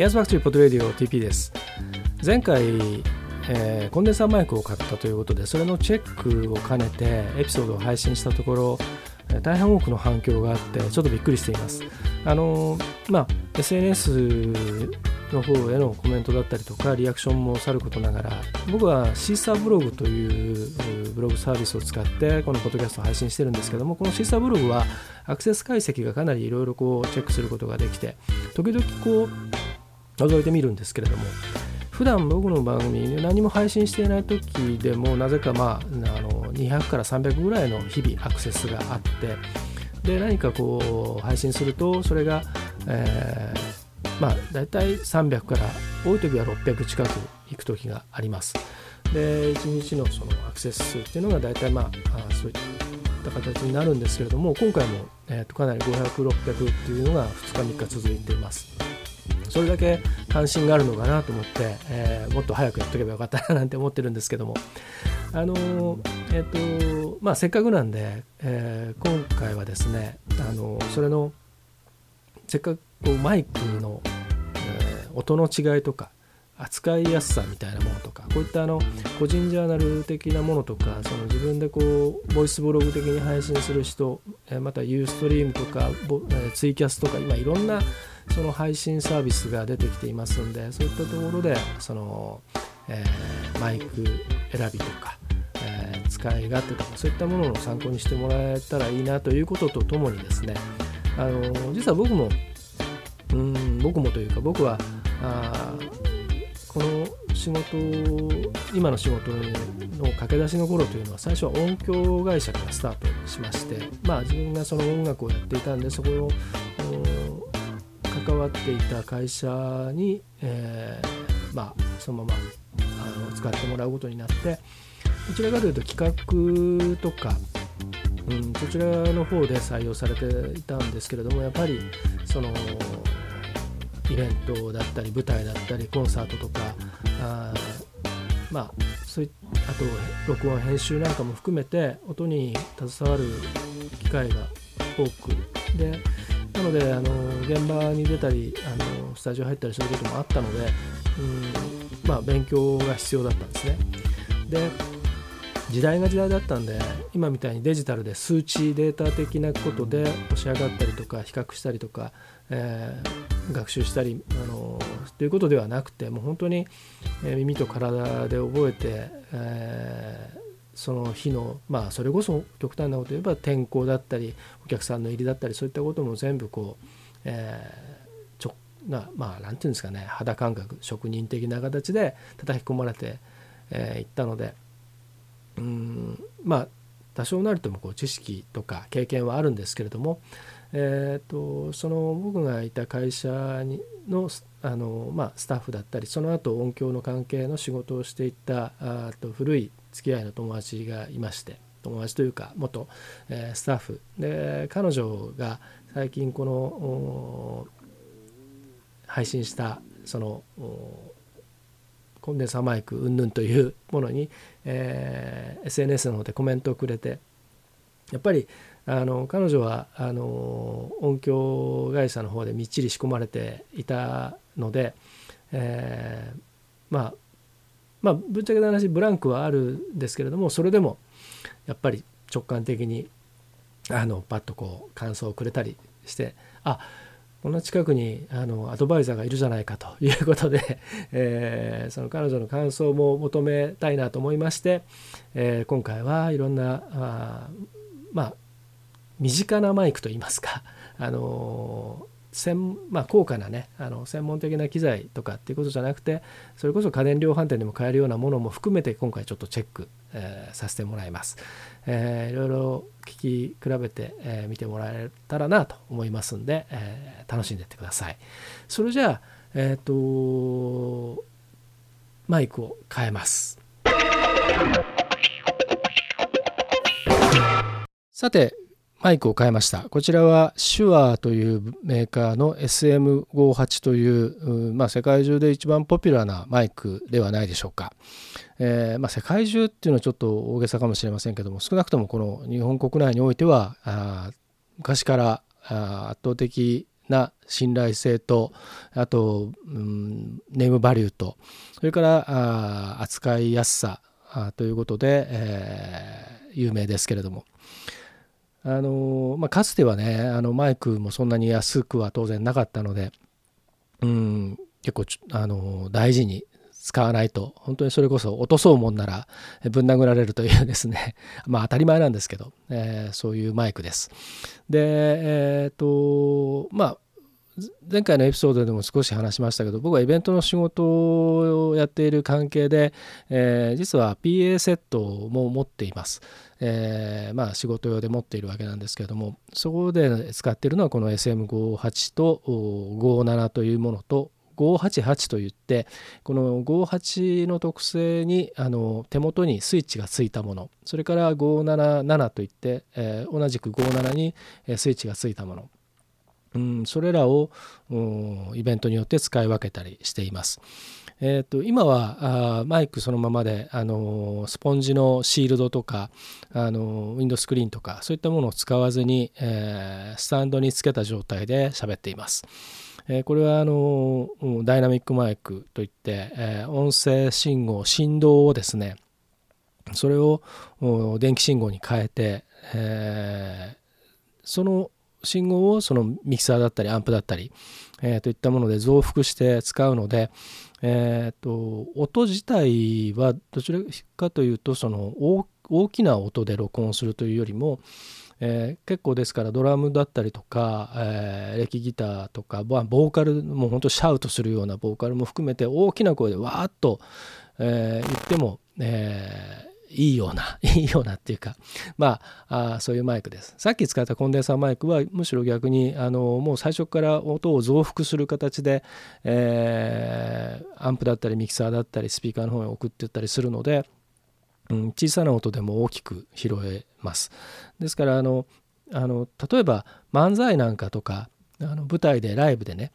A's Factory Pod Radio TP です。前回、えー、コンデンサーマイクを買ったということでそれのチェックを兼ねてエピソードを配信したところ大変多くの反響があってちょっとびっくりしています。あのまあ SNS の方へのコメントだったりとかリアクションもさることながら僕は Seesaa ブログというブログサービスを使ってこのポッドキャストを配信してるんですけどもこの Seesaa ブログはアクセス解析がかなりいろいろこうチェックすることができて時々こう覗いてみるんですけれども普段僕の番組何も配信していない時でもなぜかまああの200から300ぐらいの日々アクセスがあってで何かこう配信するとそれが、えー、まあ大体300から多い時は600近く行く時があります。で1日のそのアクセス数っていうのが大体まあそういった形になるんですけれども今回も、えー、とかなり500600っていうのが2日3日続いています。それだけ関心があるのかなと思って、えー、もっと早くやっとけばよかったななんて思ってるんですけども。あのえっ、ー、とまあせっかくなんで、えー、今回はですねあのそれのせっかくこうマイクの、え、音の違いとか扱いやすさみたいなものとかこういったあの個人ジャーナル的なものとかその自分でこうボイスブログ的に配信する人またユーストリームとかツイキャスとか今いろんなその配信サービスが出てきていますんでそういったところでその、えー、マイク選びとか、えー、使い勝手とかそういったものの参考にしてもらえたらいいなということとともにですねあの実は僕もうん僕もというか僕はあこの仕事今の仕事の駆け出しの頃というのは最初は音響会社からスタートしましてまあ自分がその音楽をやっていたんでそこを関わっていた会社に、えー、まあ、そのままあの使ってもらうことになってどちらかというと企画とか、うん、そちらの方で採用されていたんですけれどもやっぱりそのイベントだったり舞台だったりコンサートとかあまあそういあと録音編集なんかも含めて音に携わる機会が多くでなのであの現場に出たりあのスタジオ入ったりすることもあったのでうんまあ勉強が必要だったんですね。で時代が時代だったんで今みたいにデジタルで数値データ的なことで押し上がったりとか比較したりとか、えー、学習したり、あのということではなくてもう本当に、え耳と体で覚えて、えーその日のまあそれこそ極端なこと言えば天候だったりお客さんの入りだったりそういったことも全部こう、えー、ちょなまあ何て言うんですかね肌感覚職人的な形で叩き込まれてい、えー、ったのでうんまあ多少なりともこう知識とか経験はあるんですけれども、えーと、その僕がいた会社にのあの、まあ、スタッフだったりその後音響の関係の仕事をしていたあと古い付き合いの友達がいまして友達というか元、えー、スタッフ。で彼女が最近この配信したそのコンデンサーマイクうんぬんというものに、えー、SNS の方でコメントをくれてやっぱりあの彼女はあの音響会社の方でみっちり仕込まれていたので、えー、まあまあぶっちゃけた話ブランクはあるんですけれどもそれでもやっぱり直感的にあのパッとこう感想をくれたりしてあこんな近くにあのアドバイザーがいるじゃないかということで、えー、その彼女の感想も求めたいなと思いまして、えー、今回はいろんなあまあ身近なマイクといいますか、あの専まあ、高価なねあの専門的な機材とかっていうことじゃなくてそれこそ家電量販店でも買えるようなものも含めて今回ちょっとチェック、えー、させてもらいます、えー、いろいろ聞き比べて、えー、見てもらえたらなと思いますんで、えー、楽しんでってください。それじゃあえっ、ー、とマイクを変えます。さてマイクを変えました。こちらは手話というメーカーの SM58 という、まあ、世界中で一番ポピュラーなマイクではないでしょうか。えー、まあ、世界中っていうのはちょっと大げさかもしれませんけども少なくともこの日本国内においてはあ昔からあ圧倒的な信頼性とあと、うん、ネームバリューとそれからあ扱いやすさということで、えー、有名ですけれどもあの、まあ、かつてはねあのマイクもそんなに安くは当然なかったので、うん、結構あの大事に使わないと本当にそれこそ落とそうもんならぶん殴られるというですね まあ当たり前なんですけど、えー、そういうマイクです。でえっ、ー、とまあ前回のエピソードでも少し話しましたけど僕はイベントの仕事をやっている関係で、えー、実は PA セットも持っています。えー、まあ仕事用で持っているわけなんですけれどもそこで使っているのはこの SM58 と57というものと588といってこの58の特性にあの手元にスイッチがついたものそれから577といって、えー、同じく57にスイッチがついたもの、うん、それらをイベントによって使い分けたりしています。えーと、今はあマイクそのままで、あのスポンジのシールドとか、あのウィンドスクリーンとかそういったものを使わずに、えー、スタンドにつけた状態で喋っています。えこれはあのダイナミックマイクといって、え音声信号振動をですねそれを電気信号に変えて、えその信号をそのミキサーだったりアンプだったり、えー、といったもので増幅して使うので、えー、と音自体はどちらかというとその大きな音で録音するというよりも、えー、結構ですからドラムだったりとか、えー、レキギターとかボーカルもうほんとシャウトするようなボーカルも含めて大きな声でわーっと、えー、言っても、えいいような いいようなっていうかまああそういうマイクですさっき使ったコンデンサーマイクはむしろ逆にあのもう最初から音を増幅する形で、えー、アンプだったりミキサーだったりスピーカーの方に送っていったりするのでうん、小さな音でも大きく拾えます。ですからあのあの例えば漫才なんかとかあの舞台でライブでね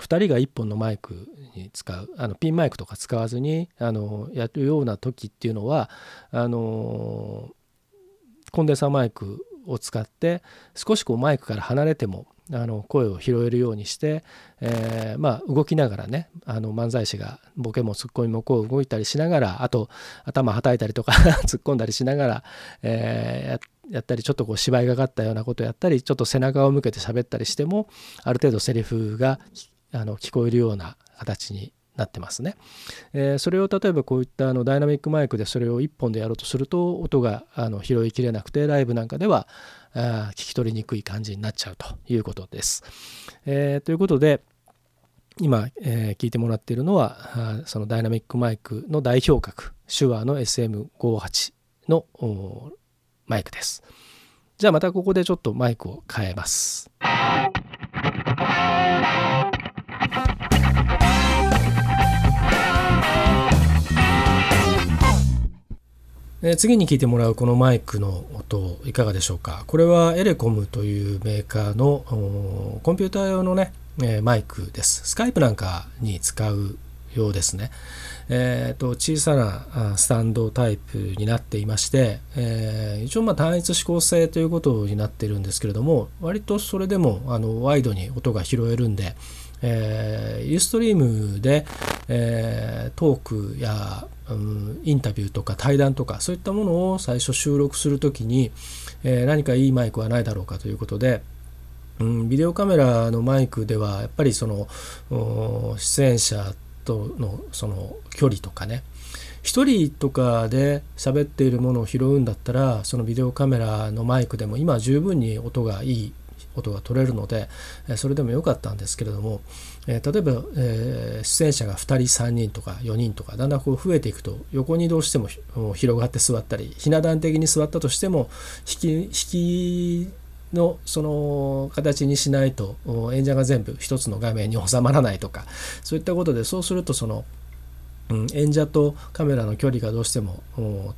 2人が1本のマイクに使うあのピンマイクとか使わずにあのやるような時っていうのはあのコンデンサーマイクを使って少しこうマイクから離れてもあの声を拾えるようにして、えー、まあ、動きながらねあの漫才師がボケもツッコミもこう動いたりしながらあと頭はたいたりとか突っ込んだりしながら、えー、やったりちょっとこう芝居がかったようなことやったりちょっと背中を向けて喋ったりしてもある程度セリフがあの聞こえるような形になってますね。えー、それを例えばこういったあのダイナミックマイクでそれを1本でやろうとすると音があの拾いきれなくてライブなんかではあ聞き取りにくい感じになっちゃうということです。えー、ということで今、えー、聞いてもらっているのはそのダイナミックマイクの代表格手話の SM58 のマイクです。じゃあまたここでちょっとマイクを変えます。え次に聞いてもらうこのマイクの音いかがでしょうか？これはエレコムというメーカーのコンピューター用のね、えマイクです。スカイプなんかに使うようですね、えーと、小さなスタンドタイプになっていまして、えー、一応まあ単一指向性ということになっているんですけれども割とそれでもあのワイドに音が拾えるんで、えー、ユーストリームで、えー、トークやうん、インタビューとか対談とかそういったものを最初収録するときに、えー、何かいいマイクはないだろうかということで、うん、ビデオカメラのマイクではやっぱりその出演者とのその距離とかね1人とかで喋っているものを拾うんだったらそのビデオカメラのマイクでも今十分に音がいい音が取れるのでそれでもよかったんですけれども例えば出演者が2人3人とか4人とかだんだんこう増えていくと横にどうしても広がって座ったりひな壇的に座ったとしても引き引きのその形にしないと演者が全部一つの画面に収まらないとかそういったことでそうするとそのうん演者とカメラの距離がどうしても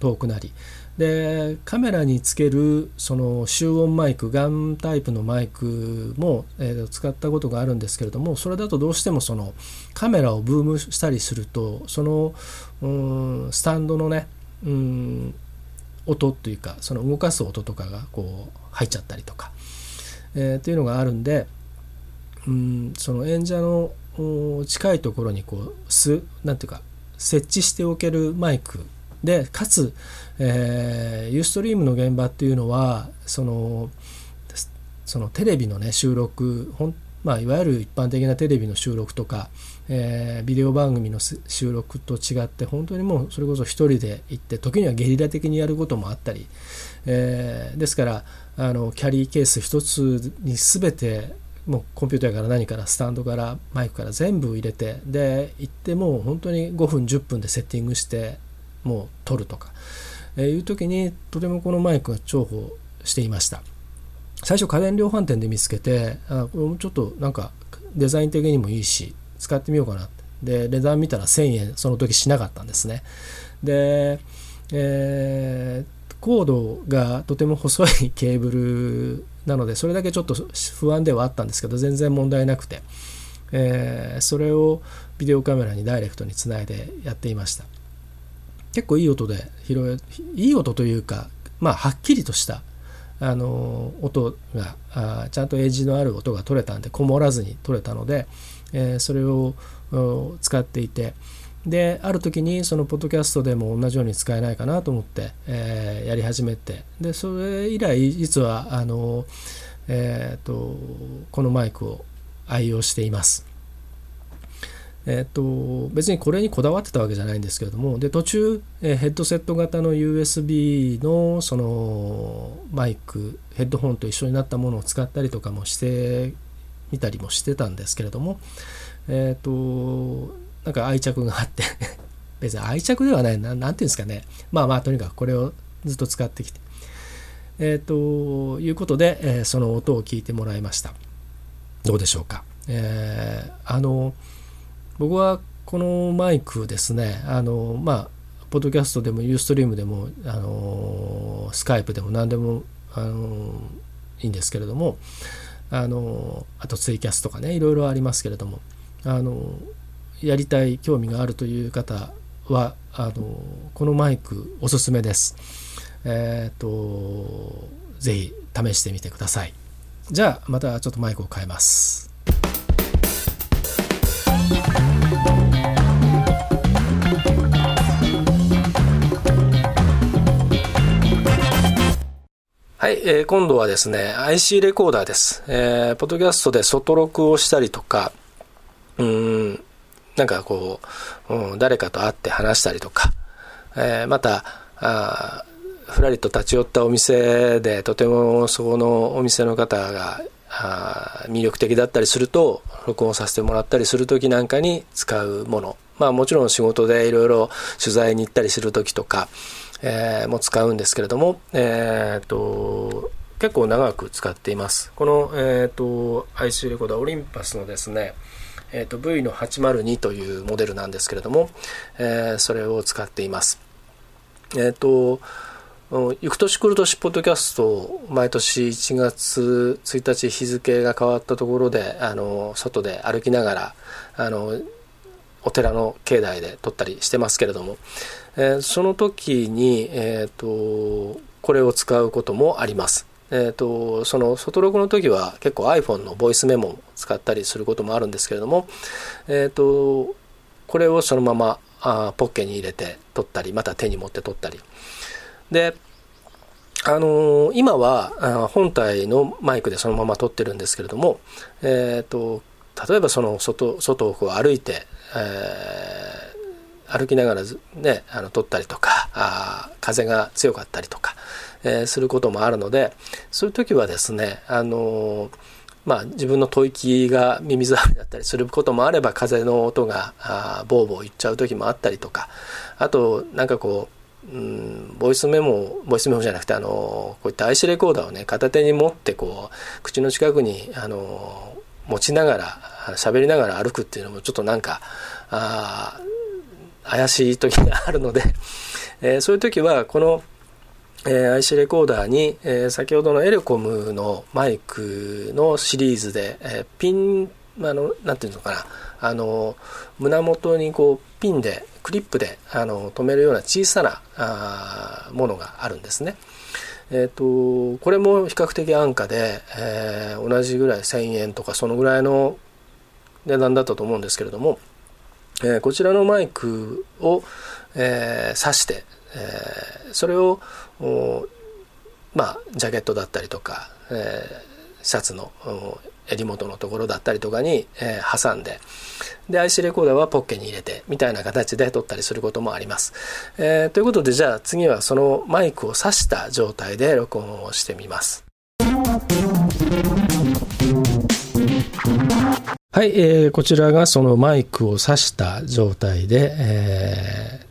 遠くなりでカメラにつけるその集音マイクガンタイプのマイクも、えー、使ったことがあるんですけれどもそれだとどうしてもそのカメラをブームしたりするとそのうんスタンドのねうん音というかその動かす音とかがこう入っちゃったりとか、えー、っていうのがあるんでうんその演者の近いところにこうすなんていうか設置しておけるマイクでかつ、えー、ユーストリームの現場っていうのはそのそのテレビのね収録ほん、まあ、いわゆる一般的なテレビの収録とか、えー、ビデオ番組の収録と違って本当にもうそれこそ一人で行って時にはゲリラ的にやることもあったり、えー、ですからあのキャリーケース一つに全てもうコンピューターから何からスタンドからマイクから全部入れてで行ってもう本当に5分10分でセッティングしてもう撮るとか、えー、いう時にとてもこのマイクが重宝していました。最初家電量販店で見つけてあこれもちょっとなんかデザイン的にもいいし使ってみようかな。で値段見たら1000円その時しなかったんですね。で、えー、コードがとても細いケーブルなのでそれだけちょっと不安ではあったんですけど全然問題なくて、えー、それをビデオカメラにダイレクトにつないでやっていました。結構いい音で拾えいい音というかまあはっきりとしたあの音があちゃんとエッジのある音が取れたんでこもらずに取れたので、えー、それを使っていてである時にそのポッドキャストでも同じように使えないかなと思って、えー、やり始めてでそれ以来実はあの、えーと、このマイクを愛用しています。えっ、と別にこれにこだわってたわけじゃないんですけれどもで途中、えー、ヘッドセット型の USB のそのマイクヘッドホンと一緒になったものを使ったりとかもしてみたりもしてたんですけれどもえっ、となんか愛着があって 別に愛着ではないな何ていうんですかね。まあまあとにかくこれをずっと使ってきて。えっ、ということで、えー、その音を聞いてもらいました。どうでしょうか、え、あの僕はこのマイクですねあのまあポッドキャストでもユーストリームでもあのスカイプでも何でもあのいいんですけれどもあのあとツイキャスとかねいろいろありますけれどもあのやりたい興味があるという方はあのこのマイクおすすめです。えっ、ー、とぜひ試してみてください。じゃあまたちょっとマイクを変えます。はい、えー、今度はですね、IC レコーダーです。えー、ポッドキャストで外録をしたりとか、うん、なんかこう、うん、誰かと会って話したりとか、えー、また、あふらりと立ち寄ったお店でとてもそこのお店の方があ魅力的だったりすると録音させてもらったりする時なんかに使うものまあもちろん仕事でいろいろ取材に行ったりする時とか、えー、も使うんですけれども、えーと、結構長く使っていますこの、えーと、IC レコーダーオリンパスのですねえーと、V の802というモデルなんですけれども、えー、それを使っています。えっ、ー、と、ゆく年来る年ポッドキャスト毎年1月1日日付が変わったところであの外で歩きながらあのお寺の境内で撮ったりしてますけれども、えー、その時に、えーとこれを使うこともあります。えーと、その外録の時は結構 iPhone のボイスメモを使ったりすることもあるんですけれども、えーと、これをそのままあポッケに入れて撮ったりまた手に持って撮ったりであのー、今は本体のマイクでそのまま撮ってるんですけれども、えーと、例えばその外外を歩いて、えー、歩きながらねあの撮ったりとかあ風が強かったりとかえー、することもあるのでそういう時はですねあのまあ、自分の吐息が耳障りだったりすることもあれば風の音があボーボーいっちゃう時もあったりとかあとなんかこう、うん、ボイスメモボイスメモじゃなくてあのこういった IC レコーダーをね片手に持ってこう口の近くにあの持ちながら喋りながら歩くっていうのもちょっとなんかあ怪しい時があるので、えー、そういう時はこのえー、IC レコーダーに、えー、先ほどのエレコムのマイクのシリーズで、えー、ピンあのなんていうのかなあの胸元にこうピンでクリップであの止めるような小さなあものがあるんですね、えーと、これも比較的安価で、えー、同じぐらい1000円とかそのぐらいの値段だったと思うんですけれども、えー、こちらのマイクを、えー、挿して、えー、それをまあジャケットだったりとか、えー、シャツの襟元のところだったりとかに、えー、挟んでで IC レコーダーはポッケに入れてみたいな形で撮ったりすることもあります、えー、ということでじゃあ次はそのマイクを挿した状態で録音をしてみますはい、えー、こちらがそのマイクを挿した状態で、えー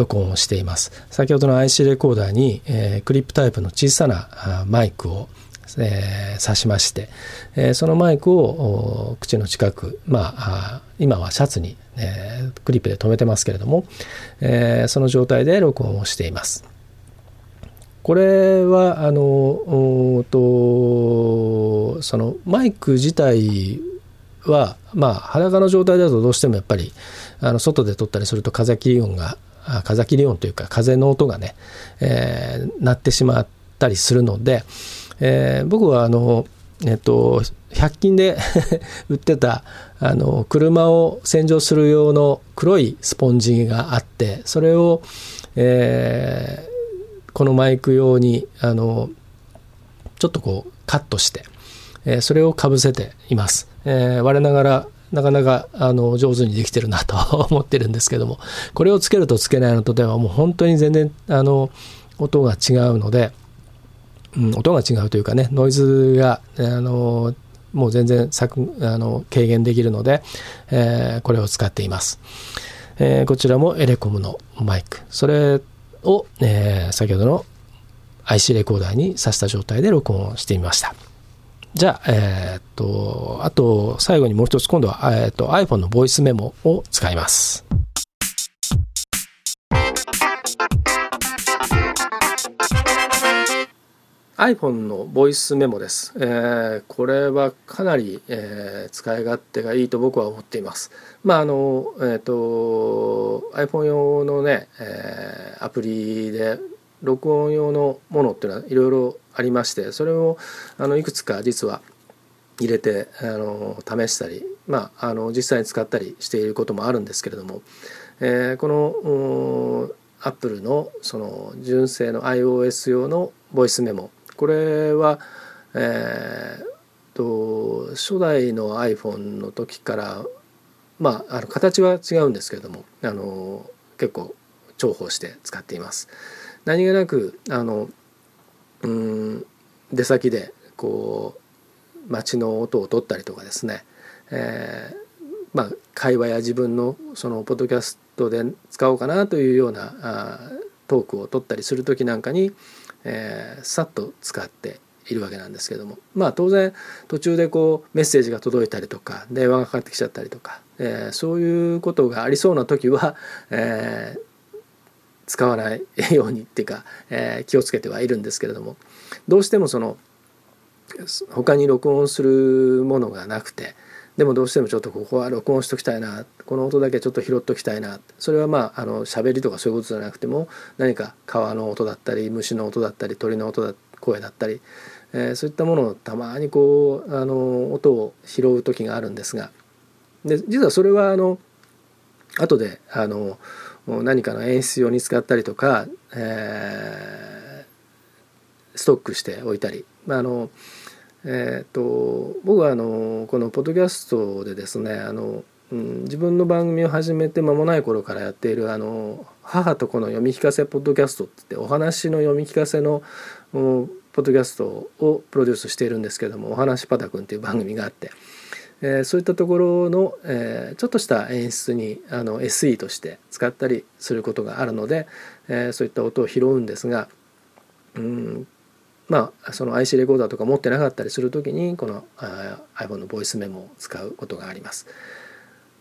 録音をしています。先ほどの IC レコーダーに、えー、クリップタイプの小さなマイクを、えー、挿しまして、えー、そのマイクを口の近く、まあ、今はシャツに、えー、クリップで留めてますけれども、えー、その状態で録音をしています。これはあのとそのマイク自体は、まあ、裸の状態だとどうしてもやっぱりあの外で撮ったりすると風切り音が風切り音というか風の音がね、えー、鳴ってしまったりするので、えー、僕はあの、えっと、100均で 売ってたあの車を洗浄する用の黒いスポンジがあってそれを、えー、このマイク用にあのちょっとこうカットして、えー、それをかぶせています、えー、我ながらなかなかあの上手にできてるなと 思ってるんですけどもこれをつけるとつけないのとではもう本当に全然あの音が違うので、うん、音が違うというかねノイズがあのもう全然削あの軽減できるので、えー、これを使っています、えー、こちらもエレコムのマイク。それを、えー、先ほどの IC レコーダーに挿した状態で録音をしてみました。じゃあ、え、っと、あと、最後にもう一つ、今度は、え、っと、iPhone のボイスメモを使います。iPhone のボイスメモです。えー、これはかなり、えー、使い勝手がいいと僕は思っています。まああのえっ、ー、と iPhone 用のね、えー、アプリで録音用のものっていうのはいろいろありましてそれをあのいくつか実は入れてあの試したり、まあ、あの実際に使ったりしていることもあるんですけれども、えー、このアップルのその純正の iOS 用のボイスメモこれは、えー、と初代の iPhone の時からまああの形は違うんですけれどもあの結構重宝して使っています。何気なくあのうん出先でこう街の音を取ったりとかですね、えー、まあ、会話や自分のそのポッドキャストで使おうかなというようなあトークを取ったりする時なんかに、えー、さっと使っているわけなんですけども。まあ当然途中でこうメッセージが届いたりとか電話がかかってきちゃったりとか、えー、そういうことがありそうな時は、えー、使わないようにっていうか、えー、気をつけてはいるんですけれども。どうしてもその他に録音するものがなくてでもどうしてもちょっとここは録音しときたいなこの音だけちょっと拾っときたいなそれはまああの喋りとかそういうことじゃなくても何か川の音だったり虫の音だったり鳥の音だ声だったり、えー、そういったものをたまにこうあの音を拾う時があるんですがで実はそれはあの後であの何かの演出用に使ったりとか、えー、ストックしておいたり、まああのえーと、僕はあのこのポッドキャストでですねあの、うん、自分の番組を始めて間もない頃からやっているあの母と子の読み聞かせポッドキャストってお話の読み聞かせのポッドキャストをプロデュースしているんですけども「お話パタくん」っていう番組があって。えー、そういったところの、えー、ちょっとした演出にあの SE として使ったりすることがあるので、えー、そういった音を拾うんですが、うん、まあその IC レコーダーとか持ってなかったりする時にこの iPhone のボイスメモを使うことがあります。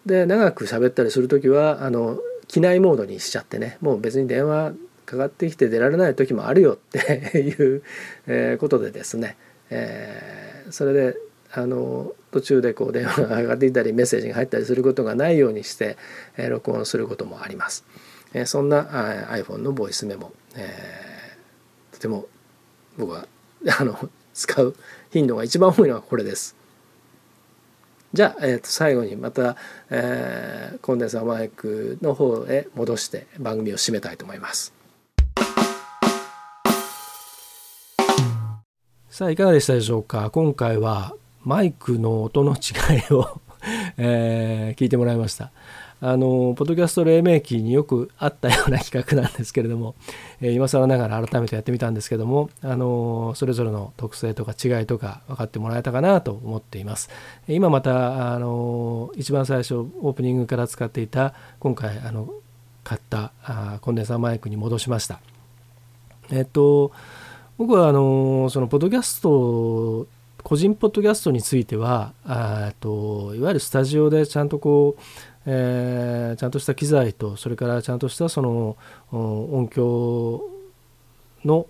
で長く喋ったりする時はあの機内モードにしちゃってねもう別に電話かかってきて出られない時もあるよって いうことでですね、えー、それであの途中でこう電話が上がっていたりメッセージが入ったりすることがないようにして、えー、録音することもあります。えー、そんな iPhone のボイスメモ、えー、とても僕は あの使う頻度が一番多いのはこれです。じゃあ、えー、と最後にまた、えー、コンデンサーマイクの方へ戻して番組を締めたいと思います。さあいかがでしたでしょうか？今回はマイクの音の違いをえー、聞いてもらいました。あのポッドキャスト黎明期によくあったような企画なんですけれども、えー、今更ながら改めてやってみたんですけども、あのそれぞれの特性とか違いとか分かってもらえたかなと思っています今また、あの一番最初オープニングから使っていた今回あの買ったあコンデンサーマイクに戻しましたえっと僕はあのそのポッドキャスト個人ポッドキャストについてはあといわゆるスタジオでちゃんとこう、えー、ちゃんとした機材とそれからちゃんとしたその音響の、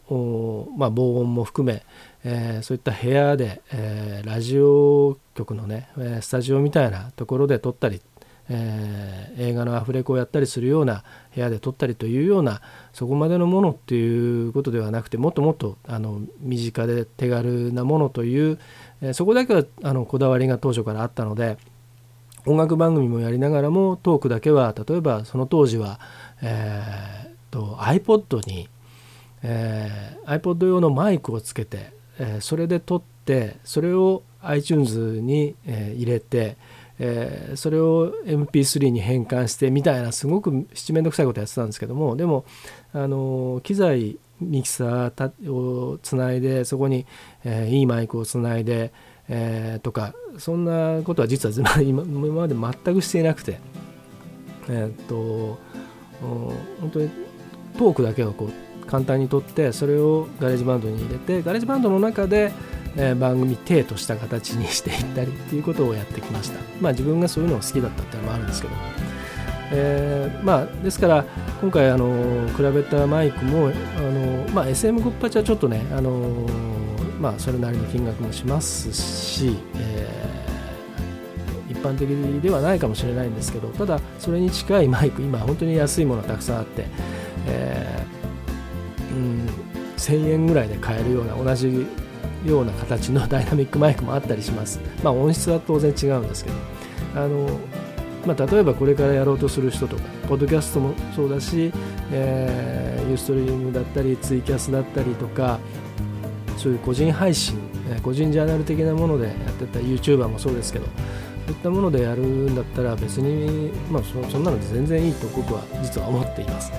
まあ、防音も含め、えー、そういった部屋で、えー、ラジオ局のねスタジオみたいなところで撮ったりえー、映画のアフレコをやったりするような部屋で撮ったりというようなそこまでのものっていうことではなくてもっともっとあの身近で手軽なものという、えー、そこだけはあのこだわりが当初からあったので音楽番組もやりながらもトークだけは例えばその当時は、えー、と iPod に、えー、iPod 用のマイクをつけて、えー、それで撮ってそれを iTunes に、えー、入れてえー、それを MP3 に変換してみたいなすごく七面倒くさいことやってたんですけどもでもあの機材ミキサーをつないでそこに、えー、いいマイクをつないで、えー、とかそんなことは実は 今まで全くしていなくてえっと本当にトークだけをこう簡単に撮ってそれを GarageBand に入れて GarageBand の中でえ、番組体とした形にしていったりっていうことをやってきました。まあ自分がそういうのが好きだったっていうのもあるんですけど。えー、まあですから今回あの比べたマイクもあの、まあ、SM58 はちょっとねあのまあそれなりの金額もしますし、えー、一般的ではないかもしれないんですけどただそれに近いマイク今本当に安いものたくさんあって、えー、うん、1000円ぐらいで買えるような同じような形のダイナミックマイクもあったりします。まあ、音質は当然違うんですけどあの、まあ、例えばこれからやろうとする人とかポッドキャストもそうだし、えー、ユーストリームだったりツイキャスだったりとかそういう個人配信個人ジャーナル的なものでやってた YouTuber もそうですけどそういったものでやるんだったら別に、まあ、そんなので全然いいと僕は実は思っています。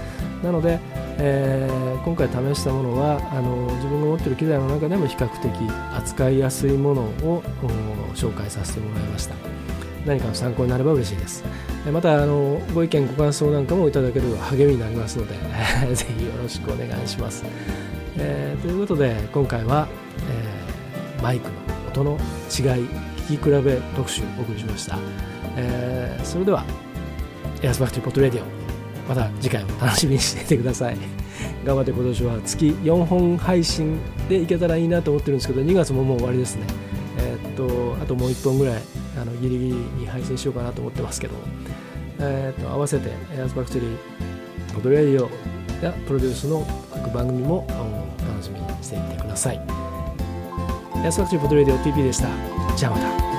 なので、えー、今回試したものはあの自分が持っている機材の中でも比較的扱いやすいものを紹介させてもらいました。何かの参考になれば嬉しいです。またあのご意見ご感想なんかもいただける励みになりますので ぜひよろしくお願いします、えー、ということで今回は、えー、マイクの音の違い聞き比べ特集をお送りしました、えー、それでは A's Factory Pod Radio。また次回も楽しみにしていてください。頑張って今年は月4本配信でいけたらいいなと思ってるんですけど2月ももう終わりですね。えー、っとあともう1本ぐらいあのギリギリに配信しようかなと思ってますけど、えー、っと合わせて A's Factory Pod Radio やプロデュースの各番組も楽しみにしていてください。エアスバクテリーポトレディオ TP でした。じゃあまた。